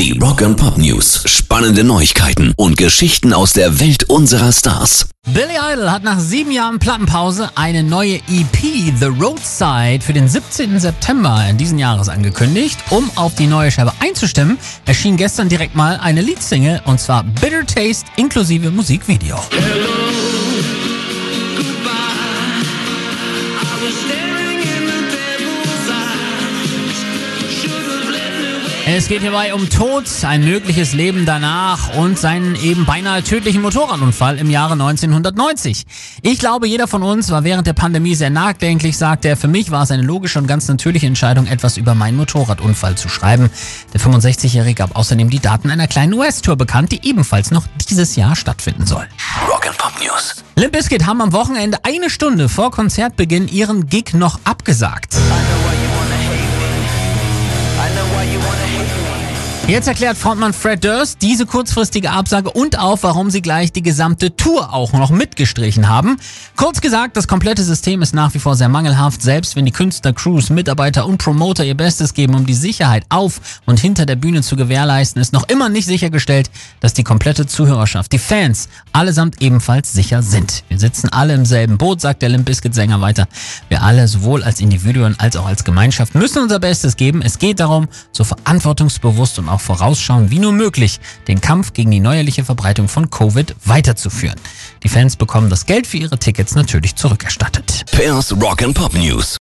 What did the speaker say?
Die Rock and Pop News. Spannende Neuigkeiten und Geschichten aus der Welt unserer Stars. Billy Idol hat nach sieben Jahren Plattenpause eine neue EP, The Roadside, für den 17. September diesen Jahres angekündigt. Um auf die neue Scheibe einzustimmen, erschien gestern direkt mal eine Leadsingle und zwar Bitter Taste inklusive Musikvideo. Es geht hierbei um Tod, ein mögliches Leben danach und seinen eben beinahe tödlichen Motorradunfall im Jahre 1990. Ich glaube, jeder von uns war während der Pandemie sehr nachdenklich, sagte er. Für mich war es eine logische und ganz natürliche Entscheidung, etwas über meinen Motorradunfall zu schreiben. Der 65-Jährige gab außerdem die Daten einer kleinen US-Tour bekannt, die ebenfalls noch dieses Jahr stattfinden soll. Rock and Pop News. Limp Bizkit haben am Wochenende eine Stunde vor Konzertbeginn ihren Gig noch abgesagt. Jetzt erklärt Frontmann Fred Durst diese kurzfristige Absage und auch, warum sie gleich die gesamte Tour auch noch mitgestrichen haben. Kurz gesagt, das komplette System ist nach wie vor sehr mangelhaft, selbst wenn die Künstler, Crews, Mitarbeiter und Promoter ihr Bestes geben, um die Sicherheit auf und hinter der Bühne zu gewährleisten, ist noch immer nicht sichergestellt, dass die komplette Zuhörerschaft, die Fans, allesamt ebenfalls sicher sind. Wir sitzen alle im selben Boot, sagt der Limp Bizkit Sänger weiter. Wir alle, sowohl als Individuen als auch als Gemeinschaft, müssen unser Bestes geben. Es geht darum, so verantwortungsbewusst und auch auch vorausschauen wie nur möglich, den Kampf gegen die neuerliche Verbreitung von Covid weiterzuführen. Die Fans bekommen das Geld für ihre Tickets natürlich zurückerstattet. Pairs Rock and Pop News.